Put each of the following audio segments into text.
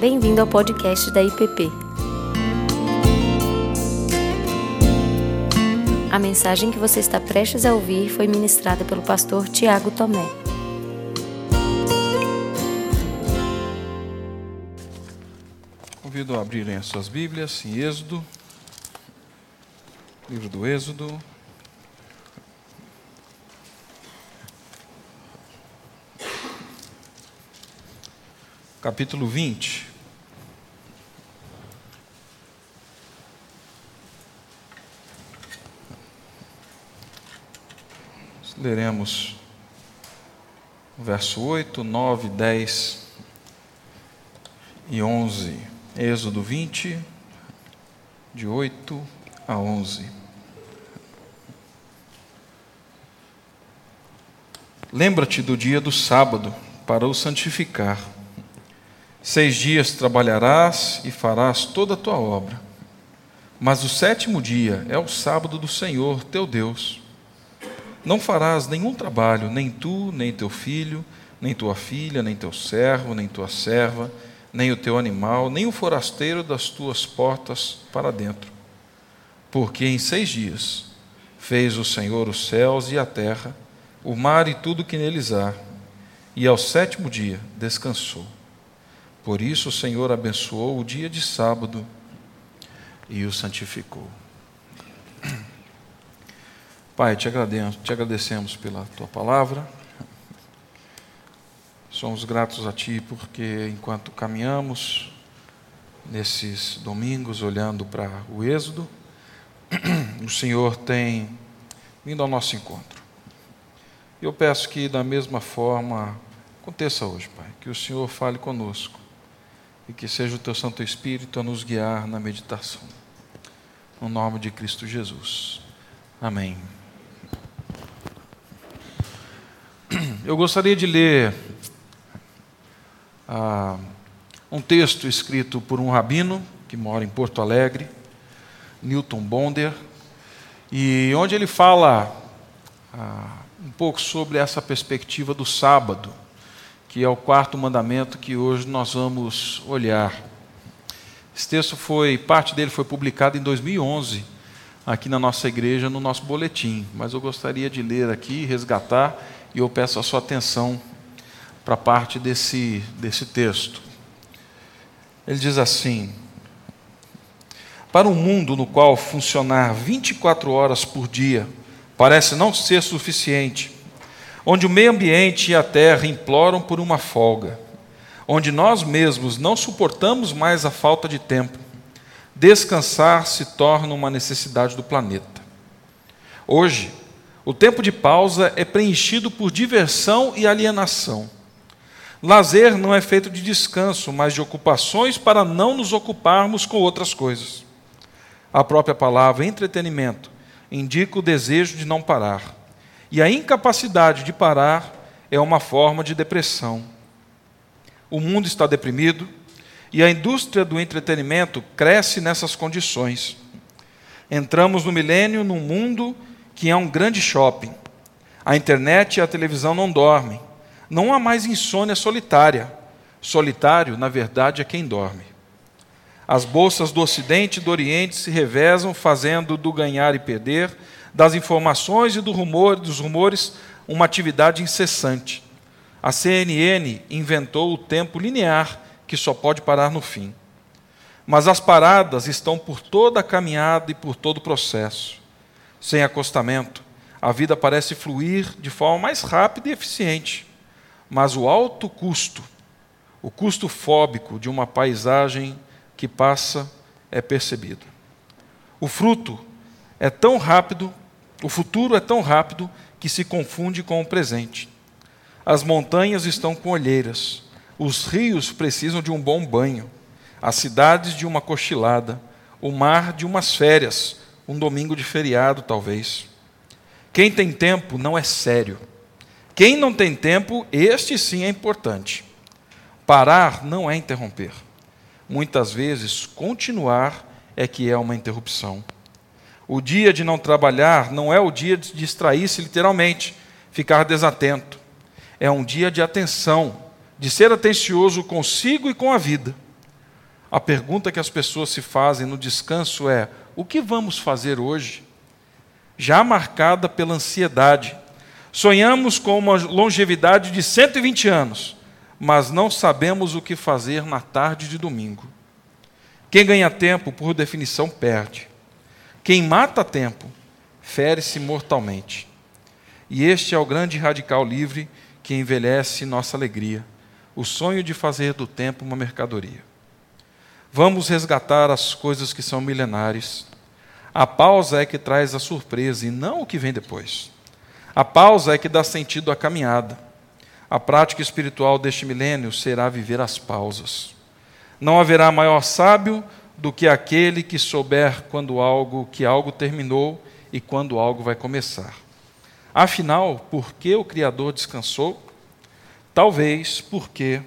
Bem-vindo ao podcast da IPP. A mensagem que você está prestes a ouvir foi ministrada pelo pastor Tiago Tomé. Convido a abrirem as suas Bíblias em Êxodo, livro do Êxodo. Capítulo 20. Leremos o verso 8, 9, 10 e 11. Êxodo 20, de 8 a 11. Lembra-te do dia do sábado para o santificar. Seis dias trabalharás e farás toda a tua obra. Mas o sétimo dia é o sábado do Senhor teu Deus. Não farás nenhum trabalho, nem tu, nem teu filho, nem tua filha, nem teu servo, nem tua serva, nem o teu animal, nem o forasteiro das tuas portas para dentro. Porque em seis dias fez o Senhor os céus e a terra, o mar e tudo que neles há, e ao sétimo dia descansou. Por isso o Senhor abençoou o dia de sábado e o santificou. Pai, te agradecemos, te agradecemos pela tua palavra. Somos gratos a ti porque enquanto caminhamos nesses domingos olhando para o Êxodo, o Senhor tem vindo ao nosso encontro. Eu peço que da mesma forma aconteça hoje, Pai, que o Senhor fale conosco e que seja o teu Santo Espírito a nos guiar na meditação. No nome de Cristo Jesus. Amém. Eu gostaria de ler ah, um texto escrito por um rabino que mora em Porto Alegre, Newton Bonder, e onde ele fala ah, um pouco sobre essa perspectiva do sábado que é o quarto mandamento que hoje nós vamos olhar. Esse texto foi, parte dele foi publicado em 2011, aqui na nossa igreja, no nosso boletim, mas eu gostaria de ler aqui, resgatar, e eu peço a sua atenção para parte desse, desse texto. Ele diz assim: Para um mundo no qual funcionar 24 horas por dia parece não ser suficiente, onde o meio ambiente e a terra imploram por uma folga, onde nós mesmos não suportamos mais a falta de tempo, descansar se torna uma necessidade do planeta. Hoje, o tempo de pausa é preenchido por diversão e alienação. Lazer não é feito de descanso, mas de ocupações para não nos ocuparmos com outras coisas. A própria palavra entretenimento indica o desejo de não parar. E a incapacidade de parar é uma forma de depressão. O mundo está deprimido e a indústria do entretenimento cresce nessas condições. Entramos no milênio num mundo que é um grande shopping. A internet e a televisão não dormem. Não há mais insônia solitária. Solitário, na verdade, é quem dorme. As bolsas do Ocidente e do Oriente se revezam, fazendo do ganhar e perder das informações e do rumor, dos rumores uma atividade incessante. A CNN inventou o tempo linear que só pode parar no fim. Mas as paradas estão por toda a caminhada e por todo o processo. Sem acostamento, a vida parece fluir de forma mais rápida e eficiente. Mas o alto custo, o custo fóbico de uma paisagem que passa, é percebido. O fruto é tão rápido o futuro é tão rápido que se confunde com o presente. As montanhas estão com olheiras, os rios precisam de um bom banho, as cidades de uma cochilada, o mar de umas férias, um domingo de feriado, talvez. Quem tem tempo não é sério. Quem não tem tempo, este sim é importante. Parar não é interromper. Muitas vezes, continuar é que é uma interrupção. O dia de não trabalhar não é o dia de distrair-se literalmente, ficar desatento. É um dia de atenção, de ser atencioso consigo e com a vida. A pergunta que as pessoas se fazem no descanso é: o que vamos fazer hoje? Já marcada pela ansiedade. Sonhamos com uma longevidade de 120 anos, mas não sabemos o que fazer na tarde de domingo. Quem ganha tempo, por definição, perde. Quem mata tempo, fere-se mortalmente. E este é o grande radical livre que envelhece nossa alegria, o sonho de fazer do tempo uma mercadoria. Vamos resgatar as coisas que são milenares. A pausa é que traz a surpresa e não o que vem depois. A pausa é que dá sentido à caminhada. A prática espiritual deste milênio será viver as pausas. Não haverá maior sábio do que aquele que souber quando algo que algo terminou e quando algo vai começar. Afinal, por que o Criador descansou? Talvez porque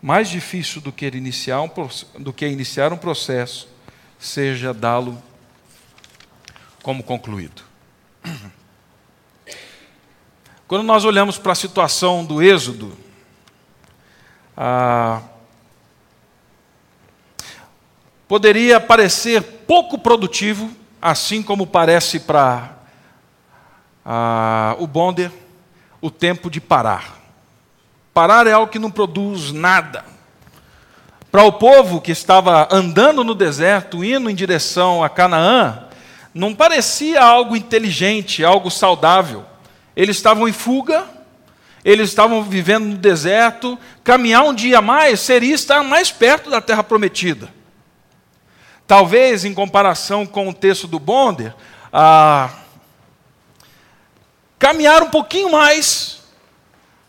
mais difícil do que iniciar um, do que iniciar um processo seja dá-lo como concluído. Quando nós olhamos para a situação do Êxodo, ah, poderia parecer pouco produtivo, assim como parece para ah, o Bonder, o tempo de parar. Parar é algo que não produz nada. Para o povo que estava andando no deserto, indo em direção a Canaã, não parecia algo inteligente, algo saudável. Eles estavam em fuga, eles estavam vivendo no deserto. Caminhar um dia mais seria estar mais perto da terra prometida. Talvez, em comparação com o texto do Bonder, caminhar um pouquinho mais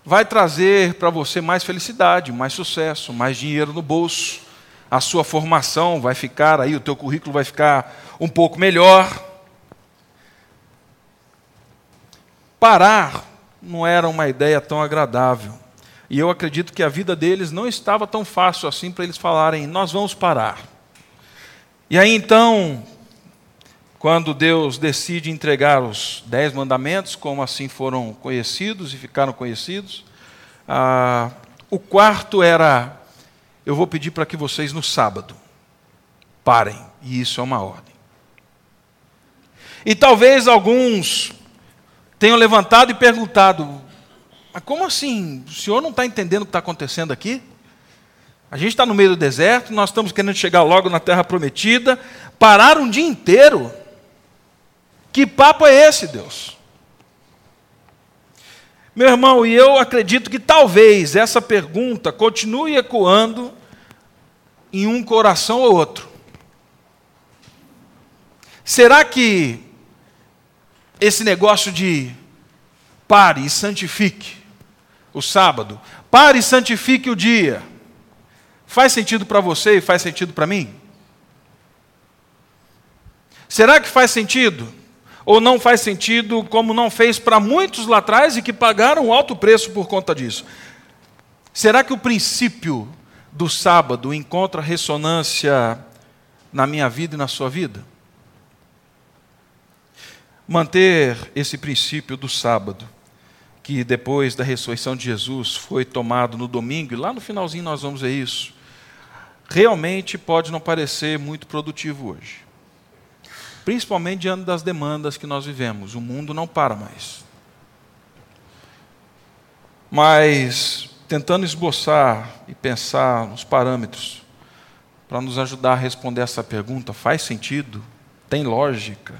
vai trazer para você mais felicidade, mais sucesso, mais dinheiro no bolso. A sua formação vai ficar aí, o teu currículo vai ficar um pouco melhor. Parar não era uma ideia tão agradável. E eu acredito que a vida deles não estava tão fácil assim para eles falarem: nós vamos parar. E aí então, quando Deus decide entregar os dez mandamentos, como assim foram conhecidos e ficaram conhecidos, ah, o quarto era: eu vou pedir para que vocês no sábado parem, e isso é uma ordem. E talvez alguns tenham levantado e perguntado: mas como assim? O senhor não está entendendo o que está acontecendo aqui? A gente está no meio do deserto, nós estamos querendo chegar logo na terra prometida, parar um dia inteiro. Que papo é esse, Deus? Meu irmão, e eu acredito que talvez essa pergunta continue ecoando em um coração ou outro. Será que esse negócio de pare e santifique o sábado, pare e santifique o dia, Faz sentido para você e faz sentido para mim? Será que faz sentido? Ou não faz sentido, como não fez para muitos lá atrás e que pagaram um alto preço por conta disso? Será que o princípio do sábado encontra ressonância na minha vida e na sua vida? Manter esse princípio do sábado, que depois da ressurreição de Jesus foi tomado no domingo, e lá no finalzinho nós vamos ver isso realmente pode não parecer muito produtivo hoje. Principalmente diante das demandas que nós vivemos. O mundo não para mais. Mas, tentando esboçar e pensar nos parâmetros para nos ajudar a responder essa pergunta, faz sentido? Tem lógica?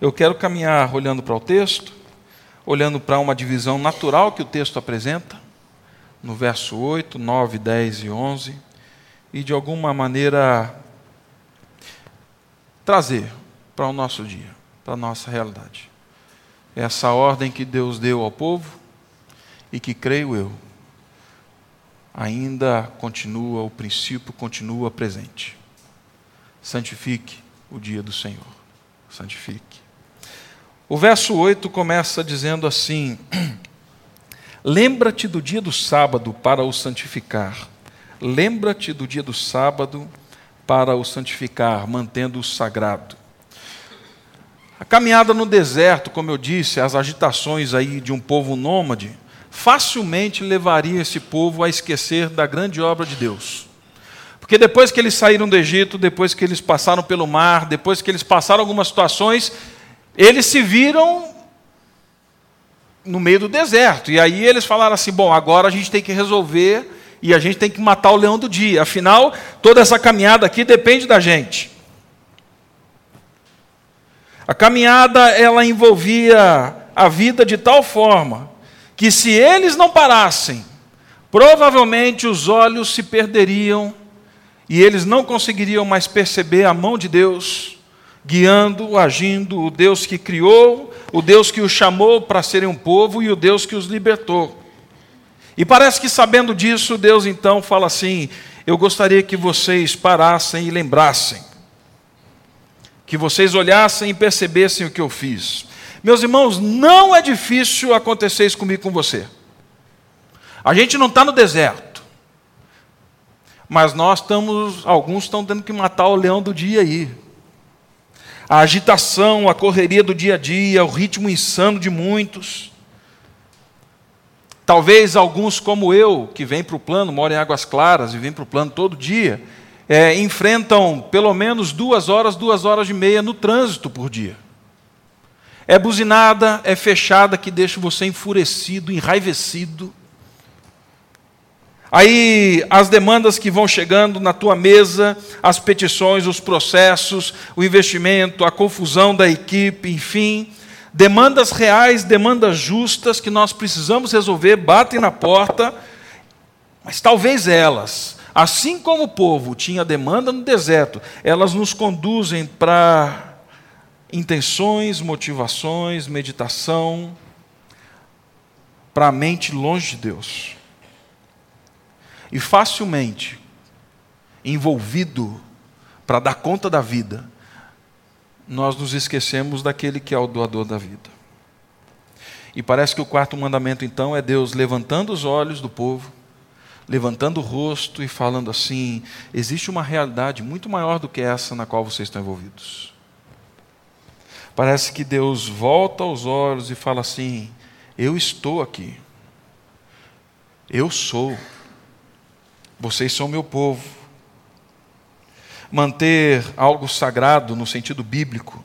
Eu quero caminhar olhando para o texto, olhando para uma divisão natural que o texto apresenta, no verso 8, 9, 10 e 11 e de alguma maneira trazer para o nosso dia, para a nossa realidade. Essa ordem que Deus deu ao povo e que creio eu ainda continua, o princípio continua presente. Santifique o dia do Senhor. Santifique. O verso 8 começa dizendo assim: Lembra-te do dia do sábado para o santificar Lembra-te do dia do sábado para o santificar, mantendo-o sagrado. A caminhada no deserto, como eu disse, as agitações aí de um povo nômade, facilmente levaria esse povo a esquecer da grande obra de Deus. Porque depois que eles saíram do Egito, depois que eles passaram pelo mar, depois que eles passaram algumas situações, eles se viram no meio do deserto. E aí eles falaram assim: bom, agora a gente tem que resolver e a gente tem que matar o leão do dia. Afinal, toda essa caminhada aqui depende da gente. A caminhada ela envolvia a vida de tal forma que se eles não parassem, provavelmente os olhos se perderiam e eles não conseguiriam mais perceber a mão de Deus guiando, agindo, o Deus que criou, o Deus que os chamou para serem um povo e o Deus que os libertou. E parece que sabendo disso, Deus então fala assim: Eu gostaria que vocês parassem e lembrassem, que vocês olhassem e percebessem o que eu fiz. Meus irmãos, não é difícil acontecer isso comigo com você. A gente não está no deserto, mas nós estamos, alguns estão tendo que matar o leão do dia aí. A agitação, a correria do dia a dia, o ritmo insano de muitos. Talvez alguns como eu, que vem para o plano, mora em Águas Claras e vem para o plano todo dia, é, enfrentam pelo menos duas horas, duas horas e meia no trânsito por dia. É buzinada, é fechada que deixa você enfurecido, enraivecido. Aí as demandas que vão chegando na tua mesa, as petições, os processos, o investimento, a confusão da equipe, enfim, demandas reais, demandas justas que nós precisamos resolver, batem na porta, mas talvez elas, assim como o povo tinha demanda no deserto, elas nos conduzem para intenções, motivações, meditação, para a mente longe de Deus. E facilmente envolvido para dar conta da vida, nós nos esquecemos daquele que é o doador da vida. E parece que o quarto mandamento, então, é Deus levantando os olhos do povo, levantando o rosto e falando assim: existe uma realidade muito maior do que essa na qual vocês estão envolvidos. Parece que Deus volta os olhos e fala assim: eu estou aqui, eu sou, vocês são meu povo manter algo sagrado no sentido bíblico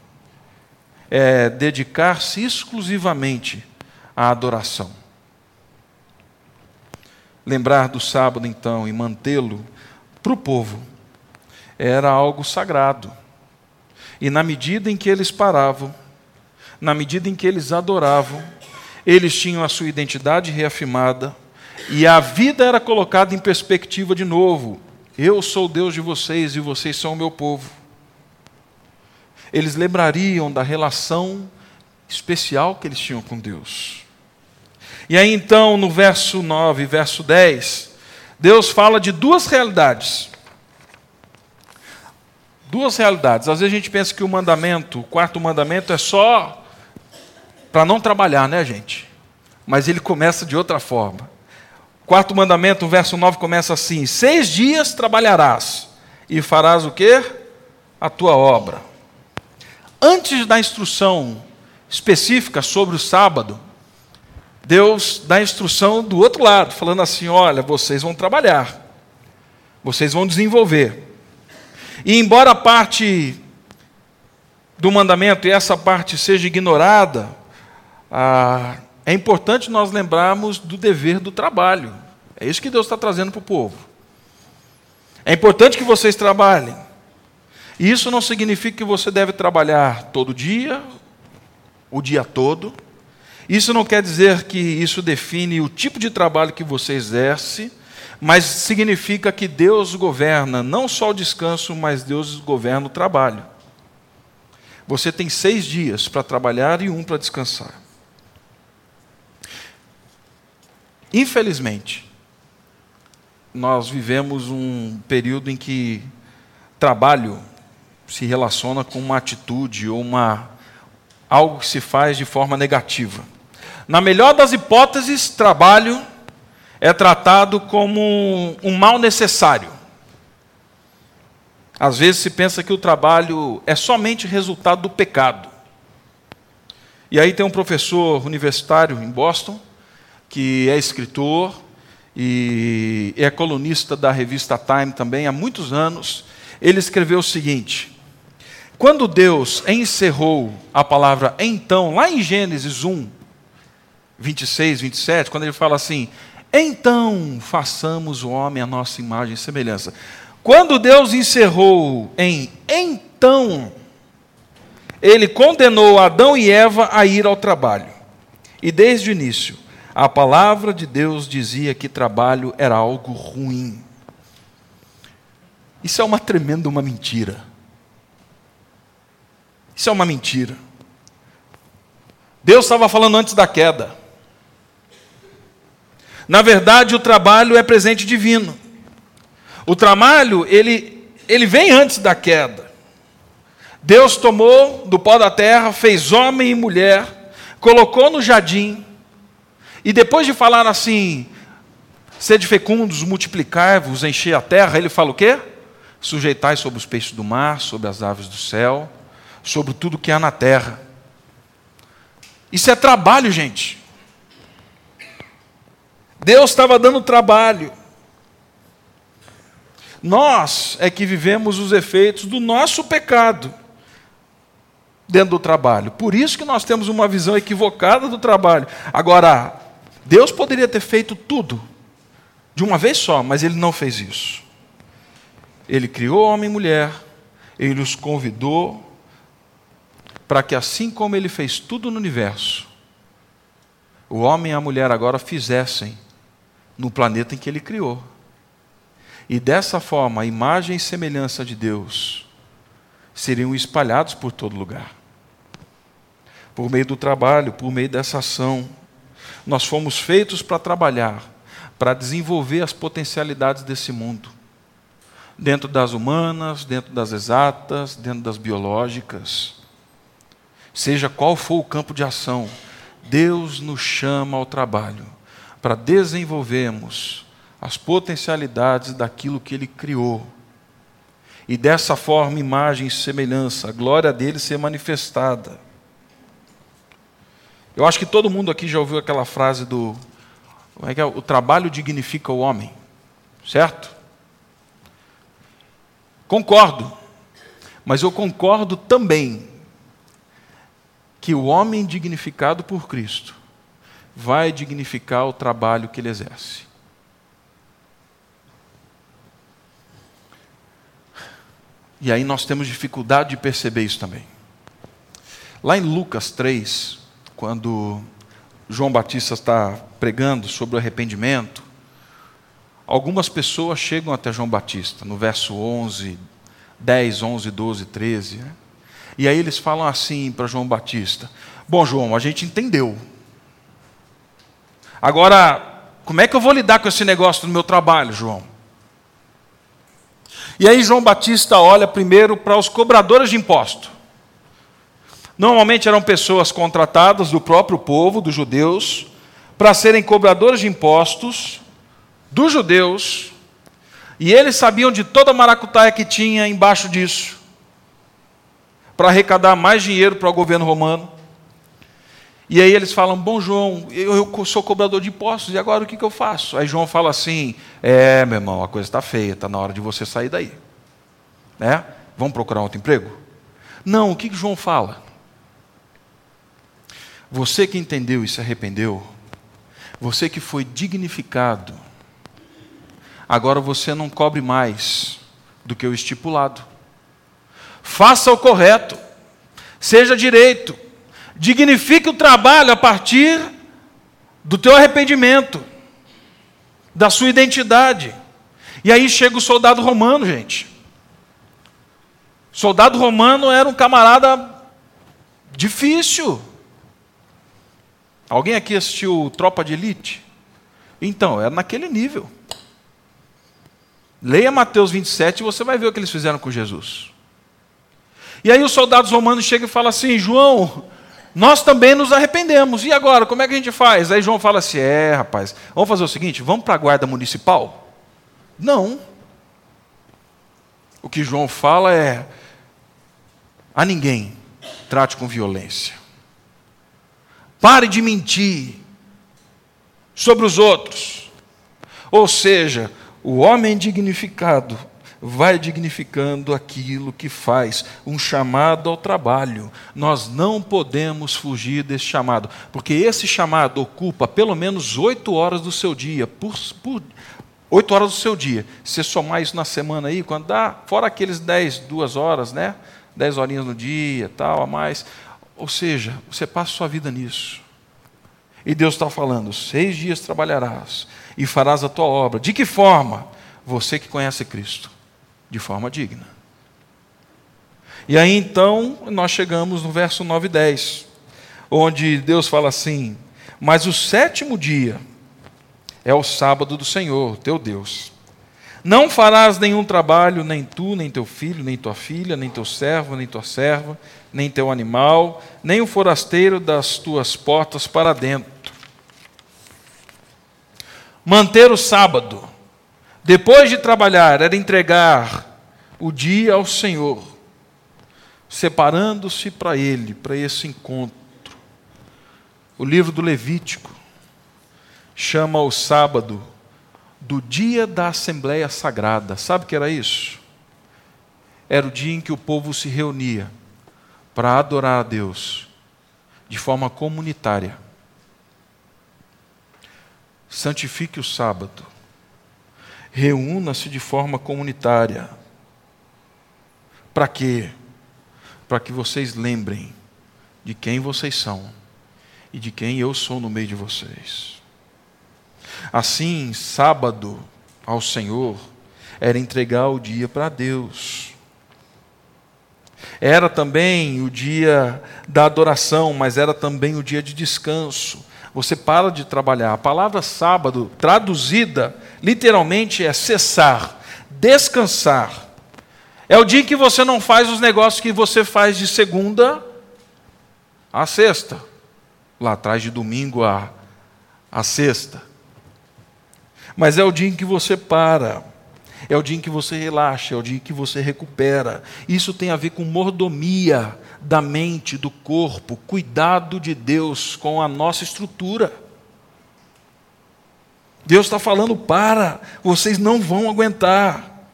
é dedicar-se exclusivamente à adoração. Lembrar do sábado, então, e mantê-lo para o povo era algo sagrado. E na medida em que eles paravam, na medida em que eles adoravam, eles tinham a sua identidade reafirmada e a vida era colocada em perspectiva de novo. Eu sou o Deus de vocês e vocês são o meu povo. Eles lembrariam da relação especial que eles tinham com Deus. E aí então, no verso 9 verso 10, Deus fala de duas realidades. Duas realidades. Às vezes a gente pensa que o mandamento, o quarto mandamento, é só para não trabalhar, né, gente? Mas ele começa de outra forma. Quarto mandamento, verso 9 começa assim: Seis dias trabalharás e farás o que? A tua obra. Antes da instrução específica sobre o sábado, Deus dá a instrução do outro lado, falando assim: olha, vocês vão trabalhar, vocês vão desenvolver. E embora a parte do mandamento e essa parte seja ignorada, ah, é importante nós lembrarmos do dever do trabalho. É isso que Deus está trazendo para o povo. É importante que vocês trabalhem. E isso não significa que você deve trabalhar todo dia, o dia todo. Isso não quer dizer que isso define o tipo de trabalho que você exerce, mas significa que Deus governa não só o descanso, mas Deus governa o trabalho. Você tem seis dias para trabalhar e um para descansar. Infelizmente, nós vivemos um período em que trabalho se relaciona com uma atitude ou uma algo que se faz de forma negativa. Na melhor das hipóteses, trabalho é tratado como um mal necessário. Às vezes se pensa que o trabalho é somente resultado do pecado. E aí tem um professor universitário em Boston que é escritor, e é colunista da revista Time também há muitos anos. Ele escreveu o seguinte: Quando Deus encerrou a palavra então, lá em Gênesis 1, 26, 27, quando ele fala assim: Então façamos o homem a nossa imagem e semelhança. Quando Deus encerrou em então, ele condenou Adão e Eva a ir ao trabalho. E desde o início, a palavra de Deus dizia que trabalho era algo ruim. Isso é uma tremenda uma mentira. Isso é uma mentira. Deus estava falando antes da queda. Na verdade, o trabalho é presente divino. O trabalho, ele, ele vem antes da queda. Deus tomou do pó da terra, fez homem e mulher, colocou no jardim, e depois de falar assim, sede fecundos, multiplicai-vos, encher a terra, ele fala o quê? Sujeitai sobre os peixes do mar, sobre as aves do céu, sobre tudo que há na terra. Isso é trabalho, gente. Deus estava dando trabalho. Nós é que vivemos os efeitos do nosso pecado dentro do trabalho. Por isso que nós temos uma visão equivocada do trabalho. Agora, Deus poderia ter feito tudo de uma vez só, mas ele não fez isso. Ele criou homem e mulher, ele os convidou para que, assim como ele fez tudo no universo, o homem e a mulher agora fizessem no planeta em que ele criou. E dessa forma, a imagem e semelhança de Deus seriam espalhados por todo lugar. Por meio do trabalho, por meio dessa ação, nós fomos feitos para trabalhar, para desenvolver as potencialidades desse mundo. Dentro das humanas, dentro das exatas, dentro das biológicas. Seja qual for o campo de ação, Deus nos chama ao trabalho para desenvolvermos as potencialidades daquilo que Ele criou. E dessa forma, imagem e semelhança, a glória dele ser manifestada. Eu acho que todo mundo aqui já ouviu aquela frase do como é que é? o trabalho dignifica o homem, certo? Concordo, mas eu concordo também que o homem dignificado por Cristo vai dignificar o trabalho que ele exerce. E aí nós temos dificuldade de perceber isso também. Lá em Lucas 3, quando João Batista está pregando sobre o arrependimento, algumas pessoas chegam até João Batista, no verso 11, 10, 11, 12, 13. Né? E aí eles falam assim para João Batista: Bom, João, a gente entendeu. Agora, como é que eu vou lidar com esse negócio no meu trabalho, João? E aí João Batista olha primeiro para os cobradores de imposto. Normalmente eram pessoas contratadas do próprio povo, dos judeus, para serem cobradores de impostos dos judeus, e eles sabiam de toda a maracutaia que tinha embaixo disso, para arrecadar mais dinheiro para o governo romano. E aí eles falam: Bom, João, eu, eu sou cobrador de impostos, e agora o que, que eu faço? Aí João fala assim: É, meu irmão, a coisa está feia, está na hora de você sair daí. Né? Vamos procurar outro emprego? Não, o que, que João fala? Você que entendeu e se arrependeu, você que foi dignificado, agora você não cobre mais do que o estipulado. Faça o correto, seja direito, dignifique o trabalho a partir do teu arrependimento, da sua identidade. E aí chega o soldado romano, gente. soldado romano era um camarada difícil. Alguém aqui assistiu Tropa de Elite? Então, é naquele nível. Leia Mateus 27 e você vai ver o que eles fizeram com Jesus. E aí os soldados romanos chegam e falam assim: João, nós também nos arrependemos. E agora, como é que a gente faz? Aí João fala assim: é, rapaz, vamos fazer o seguinte: vamos para a guarda municipal? Não. O que João fala é: a ninguém trate com violência. Pare de mentir sobre os outros. Ou seja, o homem dignificado vai dignificando aquilo que faz, um chamado ao trabalho. Nós não podemos fugir desse chamado, porque esse chamado ocupa pelo menos oito horas do seu dia, por, por oito horas do seu dia. Se somar isso na semana aí, quando dá, fora aqueles dez, duas horas, né? Dez horinhas no dia, tal, a mais. Ou seja, você passa sua vida nisso. E Deus está falando: seis dias trabalharás e farás a tua obra. De que forma? Você que conhece Cristo de forma digna. E aí então nós chegamos no verso 9 e 10, onde Deus fala assim: Mas o sétimo dia é o sábado do Senhor, teu Deus. Não farás nenhum trabalho, nem tu, nem teu filho, nem tua filha, nem teu servo, nem tua serva, nem teu animal, nem o forasteiro das tuas portas para dentro. Manter o sábado depois de trabalhar, era entregar o dia ao Senhor, separando-se para Ele, para esse encontro. O livro do Levítico chama o sábado do dia da Assembleia Sagrada. Sabe o que era isso? Era o dia em que o povo se reunia para adorar a Deus de forma comunitária. Santifique o sábado reúna-se de forma comunitária. Para quê? Para que vocês lembrem de quem vocês são e de quem eu sou no meio de vocês. Assim, sábado ao Senhor era entregar o dia para Deus. Era também o dia da adoração, mas era também o dia de descanso. Você para de trabalhar. A palavra sábado, traduzida literalmente, é cessar, descansar. É o dia que você não faz os negócios que você faz de segunda a sexta. Lá atrás de domingo a, a sexta. Mas é o dia em que você para. É o dia em que você relaxa, é o dia em que você recupera. Isso tem a ver com mordomia da mente, do corpo, cuidado de Deus com a nossa estrutura. Deus está falando: para, vocês não vão aguentar.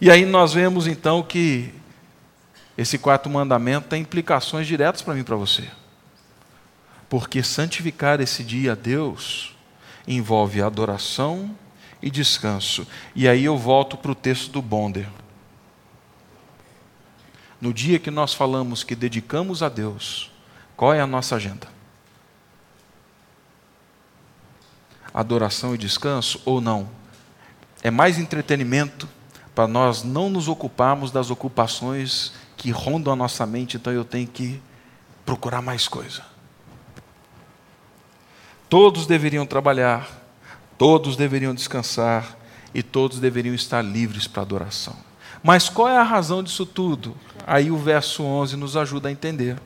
E aí nós vemos então que esse quarto mandamento tem implicações diretas para mim e para você. Porque santificar esse dia a Deus envolve adoração e descanso. E aí eu volto para o texto do Bonder. No dia que nós falamos que dedicamos a Deus, qual é a nossa agenda? Adoração e descanso ou não? É mais entretenimento para nós não nos ocuparmos das ocupações que rondam a nossa mente, então eu tenho que procurar mais coisa. Todos deveriam trabalhar, todos deveriam descansar e todos deveriam estar livres para adoração. Mas qual é a razão disso tudo? Aí o verso 11 nos ajuda a entender.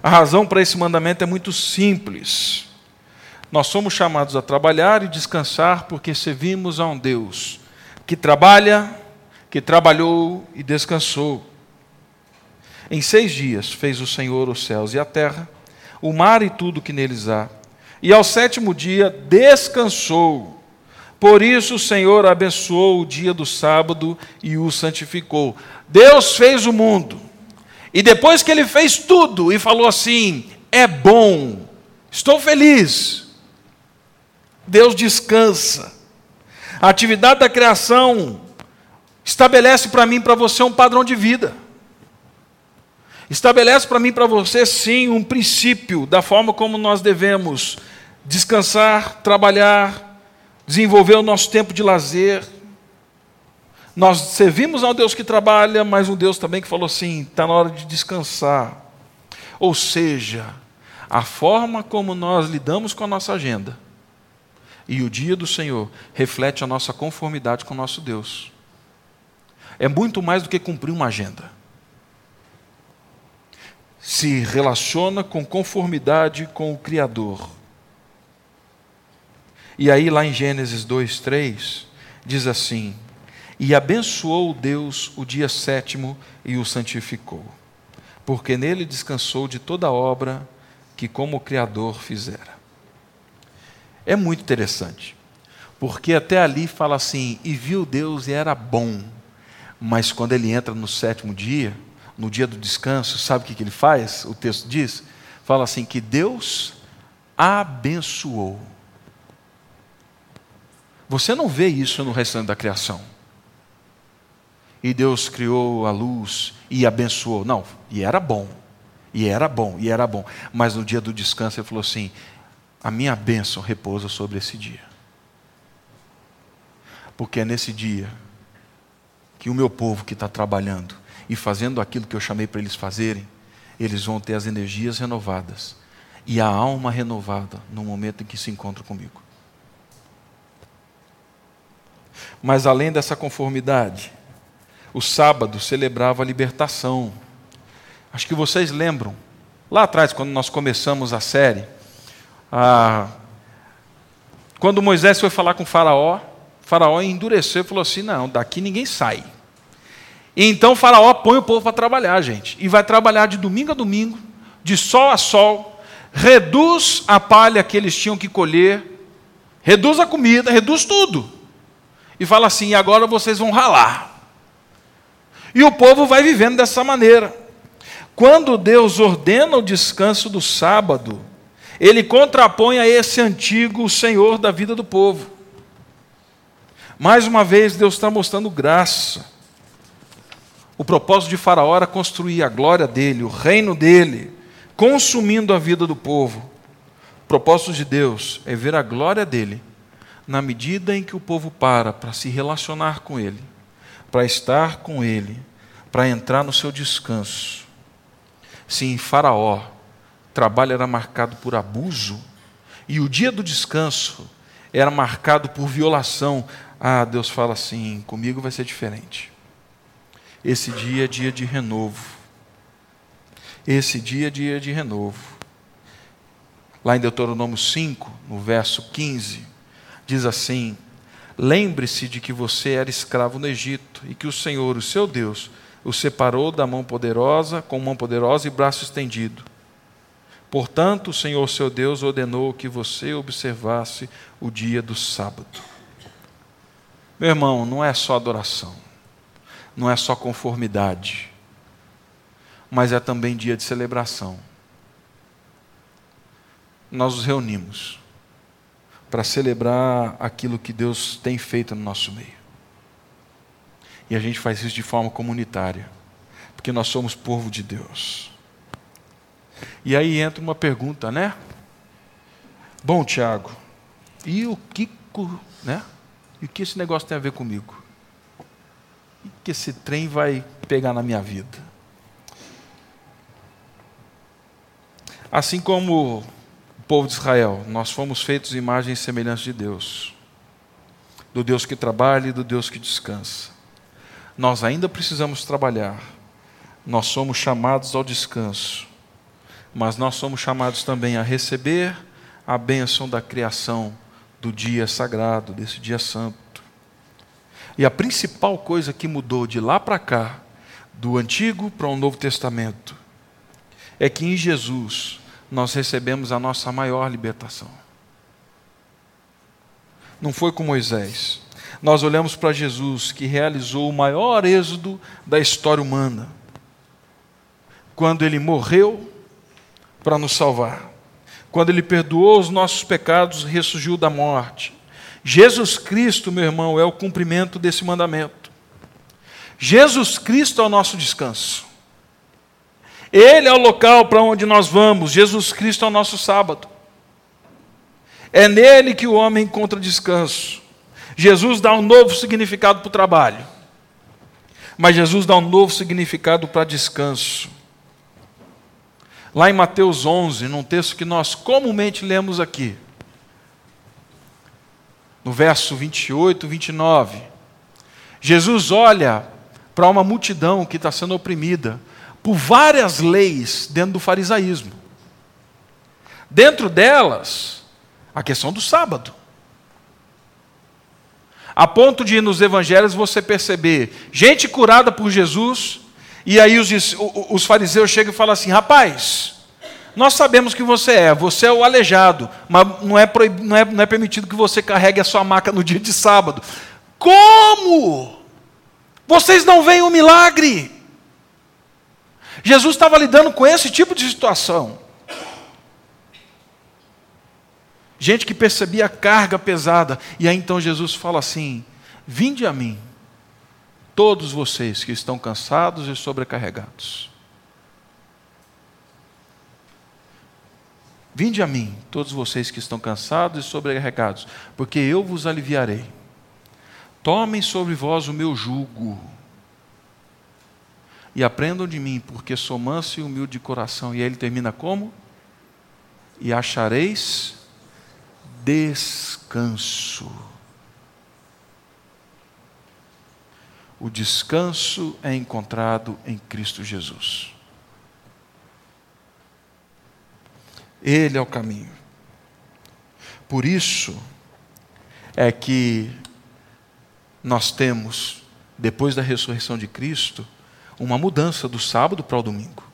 A razão para esse mandamento é muito simples. Nós somos chamados a trabalhar e descansar porque servimos a um Deus que trabalha, que trabalhou e descansou. Em seis dias fez o Senhor os céus e a terra, o mar e tudo que neles há. E ao sétimo dia descansou. Por isso o Senhor abençoou o dia do sábado e o santificou. Deus fez o mundo. E depois que ele fez tudo e falou assim: é bom, estou feliz. Deus descansa. A atividade da criação estabelece para mim para você um padrão de vida. Estabelece para mim para você, sim, um princípio da forma como nós devemos descansar, trabalhar, desenvolver o nosso tempo de lazer. Nós servimos a um Deus que trabalha, mas um Deus também que falou assim: está na hora de descansar. Ou seja, a forma como nós lidamos com a nossa agenda e o dia do Senhor reflete a nossa conformidade com o nosso Deus. É muito mais do que cumprir uma agenda. Se relaciona com conformidade com o Criador. E aí, lá em Gênesis 2, 3, diz assim: E abençoou Deus o dia sétimo e o santificou, porque nele descansou de toda a obra que, como Criador, fizera. é muito interessante. Porque até ali fala assim: e viu Deus e era bom. Mas quando ele entra no sétimo dia, no dia do descanso, sabe o que, que ele faz? O texto diz: fala assim, que Deus abençoou. Você não vê isso no restante da criação. E Deus criou a luz e abençoou. Não, e era bom. E era bom, e era bom. Mas no dia do descanso ele falou assim: a minha bênção repousa sobre esse dia. Porque é nesse dia que o meu povo que está trabalhando e fazendo aquilo que eu chamei para eles fazerem, eles vão ter as energias renovadas e a alma renovada no momento em que se encontram comigo. Mas além dessa conformidade, o sábado celebrava a libertação. Acho que vocês lembram, lá atrás, quando nós começamos a série, ah, quando Moisés foi falar com o Faraó, o Faraó endureceu e falou assim: Não, daqui ninguém sai. E então o Faraó põe o povo para trabalhar, gente, e vai trabalhar de domingo a domingo, de sol a sol, reduz a palha que eles tinham que colher, reduz a comida, reduz tudo. E fala assim: agora vocês vão ralar. E o povo vai vivendo dessa maneira. Quando Deus ordena o descanso do sábado, ele contrapõe a esse antigo Senhor da vida do povo. Mais uma vez, Deus está mostrando graça. O propósito de Faraó era construir a glória dele, o reino dele, consumindo a vida do povo. O propósito de Deus é ver a glória dele na medida em que o povo para para se relacionar com ele, para estar com ele, para entrar no seu descanso. Sim, Faraó trabalho era marcado por abuso e o dia do descanso era marcado por violação. Ah, Deus fala assim: comigo vai ser diferente. Esse dia é dia de renovo. Esse dia é dia de renovo. Lá em Deuteronômio 5, no verso 15, diz assim: Lembre-se de que você era escravo no Egito e que o Senhor, o seu Deus, o separou da mão poderosa, com mão poderosa e braço estendido Portanto, o Senhor seu Deus ordenou que você observasse o dia do sábado. Meu irmão, não é só adoração, não é só conformidade, mas é também dia de celebração. Nós nos reunimos para celebrar aquilo que Deus tem feito no nosso meio. E a gente faz isso de forma comunitária, porque nós somos povo de Deus. E aí entra uma pergunta, né? Bom, Tiago, e o que, né? E o que esse negócio tem a ver comigo? E que esse trem vai pegar na minha vida? Assim como povo de Israel, nós fomos feitos imagens e semelhanças de Deus, do Deus que trabalha e do Deus que descansa. Nós ainda precisamos trabalhar, nós somos chamados ao descanso mas nós somos chamados também a receber a bênção da criação do dia sagrado, desse dia santo. E a principal coisa que mudou de lá para cá, do Antigo para o Novo Testamento, é que em Jesus nós recebemos a nossa maior libertação. Não foi com Moisés. Nós olhamos para Jesus, que realizou o maior êxodo da história humana. Quando ele morreu para nos salvar. Quando Ele perdoou os nossos pecados, ressurgiu da morte. Jesus Cristo, meu irmão, é o cumprimento desse mandamento. Jesus Cristo é o nosso descanso. Ele é o local para onde nós vamos. Jesus Cristo é o nosso sábado. É nele que o homem encontra descanso. Jesus dá um novo significado para o trabalho. Mas Jesus dá um novo significado para descanso. Lá em Mateus 11, num texto que nós comumente lemos aqui, no verso 28, 29, Jesus olha para uma multidão que está sendo oprimida por várias leis dentro do farisaísmo. Dentro delas, a questão do sábado. A ponto de nos evangelhos você perceber gente curada por Jesus e aí os, os fariseus chegam e falam assim: rapaz, Nós sabemos que você é, você é o aleijado, mas não é, proib... não é, não é permitido que você carregue a sua maca no dia de sábado. Como? Vocês não veem o milagre? Jesus estava lidando com esse tipo de situação. Gente que percebia a carga pesada, e aí então Jesus fala assim: Vinde a mim, todos vocês que estão cansados e sobrecarregados. Vinde a mim, todos vocês que estão cansados e sobrecarregados, porque eu vos aliviarei. Tomem sobre vós o meu jugo e aprendam de mim, porque sou manso e humilde de coração. E aí ele termina como? E achareis descanso. O descanso é encontrado em Cristo Jesus. Ele é o caminho. Por isso é que nós temos, depois da ressurreição de Cristo, uma mudança do sábado para o domingo.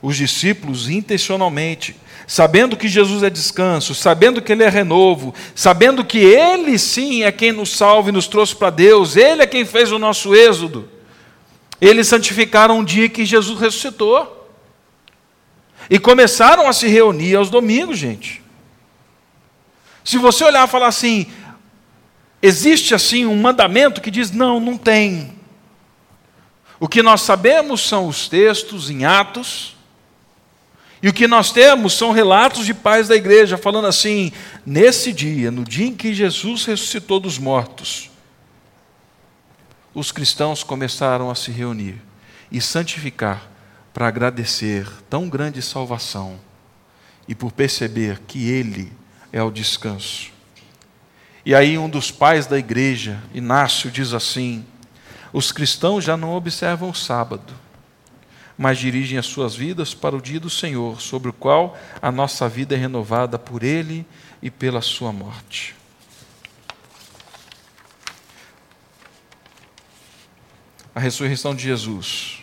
Os discípulos, intencionalmente, sabendo que Jesus é descanso, sabendo que Ele é renovo, sabendo que Ele sim é quem nos salva e nos trouxe para Deus, Ele é quem fez o nosso êxodo, eles santificaram um dia que Jesus ressuscitou. E começaram a se reunir aos domingos, gente. Se você olhar e falar assim, existe assim um mandamento que diz: não, não tem. O que nós sabemos são os textos em Atos, e o que nós temos são relatos de pais da igreja falando assim: nesse dia, no dia em que Jesus ressuscitou dos mortos, os cristãos começaram a se reunir e santificar para agradecer tão grande salvação e por perceber que Ele é o descanso. E aí, um dos pais da igreja, Inácio, diz assim: os cristãos já não observam o sábado, mas dirigem as suas vidas para o dia do Senhor, sobre o qual a nossa vida é renovada por Ele e pela Sua morte. A ressurreição de Jesus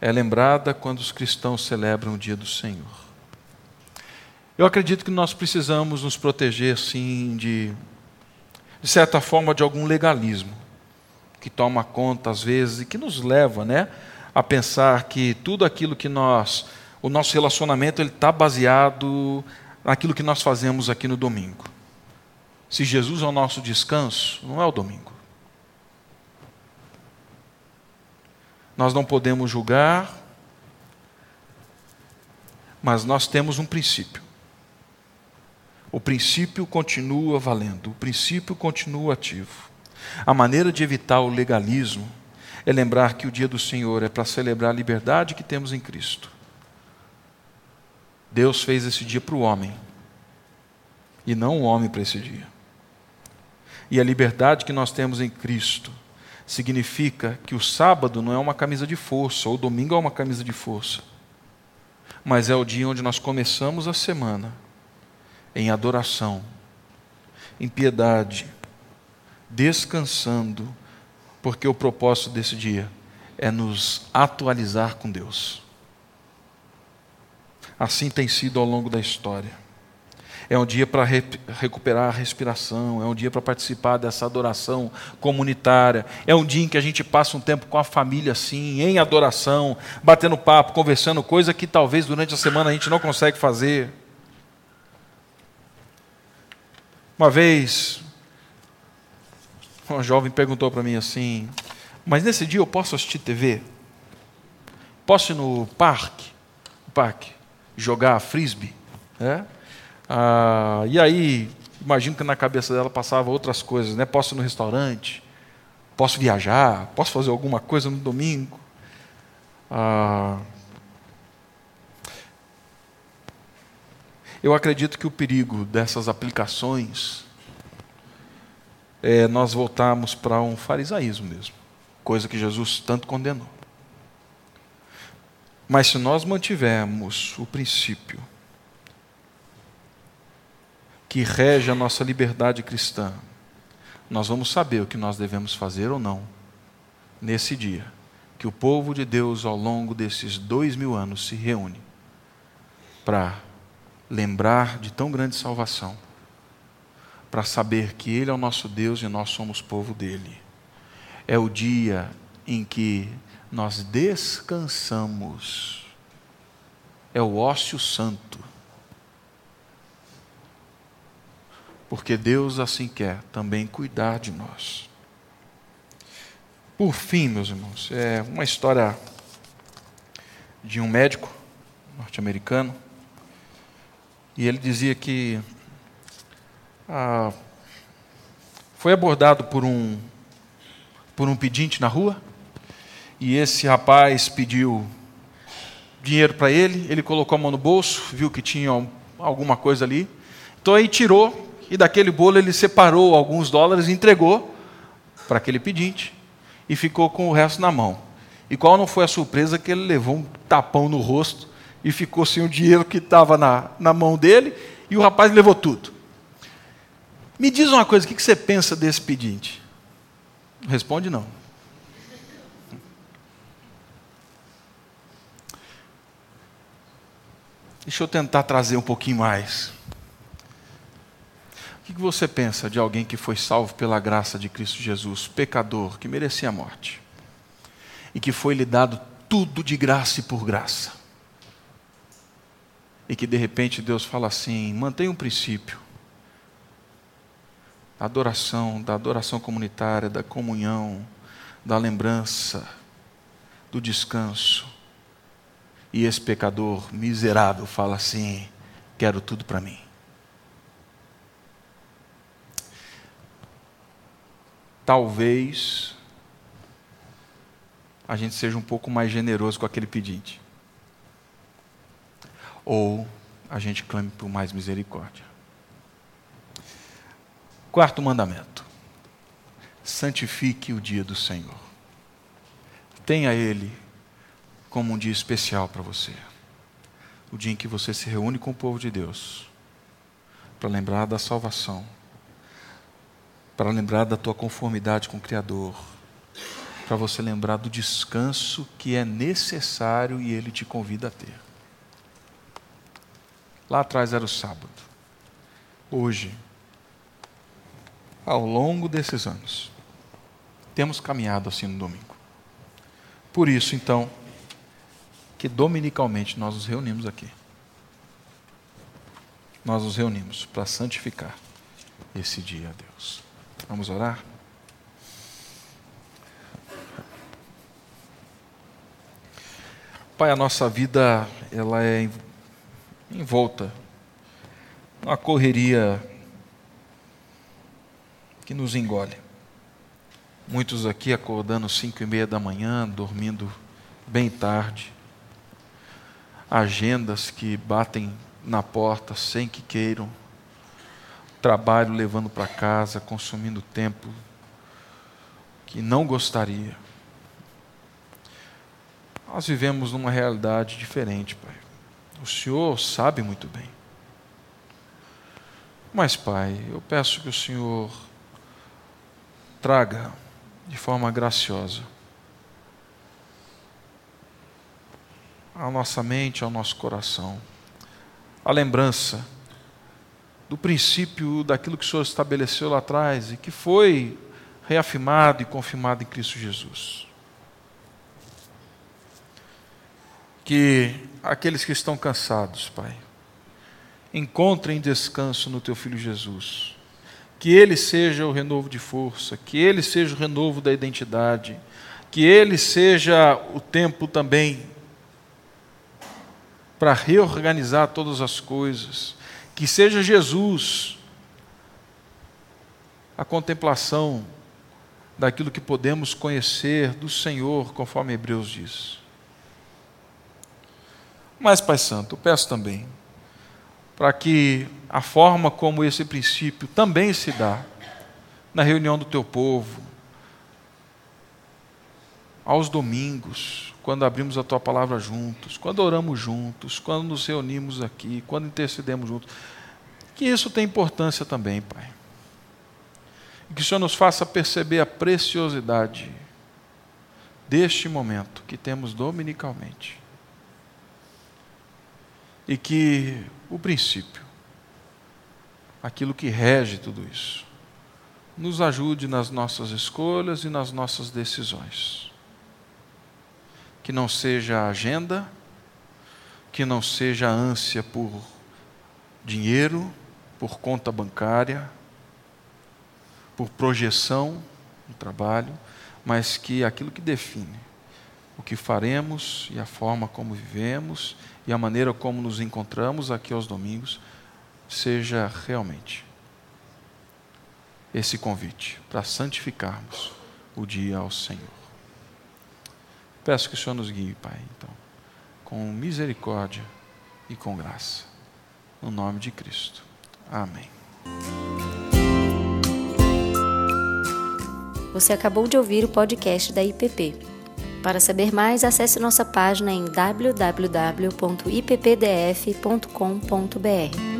é lembrada quando os cristãos celebram o dia do Senhor. Eu acredito que nós precisamos nos proteger, sim, de, de certa forma, de algum legalismo que toma conta, às vezes, e que nos leva né, a pensar que tudo aquilo que nós. O nosso relacionamento está baseado naquilo que nós fazemos aqui no domingo. Se Jesus é o nosso descanso, não é o domingo. Nós não podemos julgar, mas nós temos um princípio. O princípio continua valendo, o princípio continua ativo. A maneira de evitar o legalismo é lembrar que o dia do Senhor é para celebrar a liberdade que temos em Cristo. Deus fez esse dia para o homem, e não o homem para esse dia. E a liberdade que nós temos em Cristo significa que o sábado não é uma camisa de força, ou o domingo é uma camisa de força, mas é o dia onde nós começamos a semana em adoração, em piedade, descansando, porque o propósito desse dia é nos atualizar com Deus. Assim tem sido ao longo da história. É um dia para re recuperar a respiração, é um dia para participar dessa adoração comunitária, é um dia em que a gente passa um tempo com a família assim, em adoração, batendo papo, conversando, coisa que talvez durante a semana a gente não consegue fazer. Uma vez, uma jovem perguntou para mim assim: Mas nesse dia eu posso assistir TV? Posso ir no parque? parque jogar frisbee? É? Ah, e aí, imagino que na cabeça dela passava outras coisas, né? Posso ir no restaurante? Posso viajar? Posso fazer alguma coisa no domingo? Ah, eu acredito que o perigo dessas aplicações é nós voltarmos para um farisaísmo mesmo, coisa que Jesus tanto condenou. Mas se nós mantivermos o princípio que rege a nossa liberdade cristã, nós vamos saber o que nós devemos fazer ou não nesse dia que o povo de Deus, ao longo desses dois mil anos, se reúne para lembrar de tão grande salvação, para saber que Ele é o nosso Deus e nós somos povo dele. É o dia em que nós descansamos. É o ócio santo. Porque Deus assim quer também cuidar de nós. Por fim, meus irmãos, é uma história de um médico norte-americano. E ele dizia que ah, foi abordado por um, por um pedinte na rua. E esse rapaz pediu dinheiro para ele. Ele colocou a mão no bolso, viu que tinha alguma coisa ali. Então aí tirou e daquele bolo ele separou alguns dólares e entregou para aquele pedinte e ficou com o resto na mão. E qual não foi a surpresa que ele levou um tapão no rosto e ficou sem o dinheiro que estava na, na mão dele e o rapaz levou tudo. Me diz uma coisa, o que você pensa desse pedinte? Responde não. Deixa eu tentar trazer um pouquinho mais. O que você pensa de alguém que foi salvo pela graça de Cristo Jesus, pecador, que merecia a morte, e que foi lhe dado tudo de graça e por graça? E que de repente Deus fala assim: mantenha um princípio, adoração, da adoração comunitária, da comunhão, da lembrança, do descanso. E esse pecador miserável fala assim: quero tudo para mim. talvez a gente seja um pouco mais generoso com aquele pedinte. Ou a gente clame por mais misericórdia. Quarto mandamento: santifique o dia do Senhor. Tenha ele como um dia especial para você. O dia em que você se reúne com o povo de Deus para lembrar da salvação para lembrar da tua conformidade com o Criador, para você lembrar do descanso que é necessário e Ele te convida a ter. Lá atrás era o sábado. Hoje, ao longo desses anos, temos caminhado assim no domingo. Por isso, então, que dominicalmente nós nos reunimos aqui. Nós nos reunimos para santificar esse dia a Deus. Vamos orar? Pai, a nossa vida ela é envolta numa correria que nos engole. Muitos aqui acordando cinco e meia da manhã, dormindo bem tarde. Agendas que batem na porta sem que queiram trabalho levando para casa, consumindo tempo que não gostaria. Nós vivemos numa realidade diferente, Pai. O Senhor sabe muito bem. Mas, Pai, eu peço que o Senhor traga de forma graciosa à nossa mente, ao nosso coração, a lembrança do princípio daquilo que o Senhor estabeleceu lá atrás e que foi reafirmado e confirmado em Cristo Jesus. Que aqueles que estão cansados, Pai, encontrem descanso no Teu Filho Jesus. Que Ele seja o renovo de força, que Ele seja o renovo da identidade, que Ele seja o tempo também para reorganizar todas as coisas que seja Jesus a contemplação daquilo que podemos conhecer do Senhor, conforme Hebreus diz. Mas, Pai Santo, eu peço também para que a forma como esse princípio também se dá na reunião do teu povo, aos domingos, quando abrimos a tua palavra juntos, quando oramos juntos, quando nos reunimos aqui, quando intercedemos juntos, que isso tem importância também, Pai. Que o Senhor nos faça perceber a preciosidade deste momento que temos dominicalmente. e que o princípio, aquilo que rege tudo isso, nos ajude nas nossas escolhas e nas nossas decisões. Que não seja a agenda, que não seja a ânsia por dinheiro, por conta bancária, por projeção no trabalho, mas que aquilo que define o que faremos e a forma como vivemos e a maneira como nos encontramos aqui aos domingos seja realmente esse convite para santificarmos o dia ao Senhor. Peço que o Senhor nos guie, Pai, então, com misericórdia e com graça. No nome de Cristo. Amém. Você acabou de ouvir o podcast da IPP. Para saber mais, acesse nossa página em www.ippdf.com.br.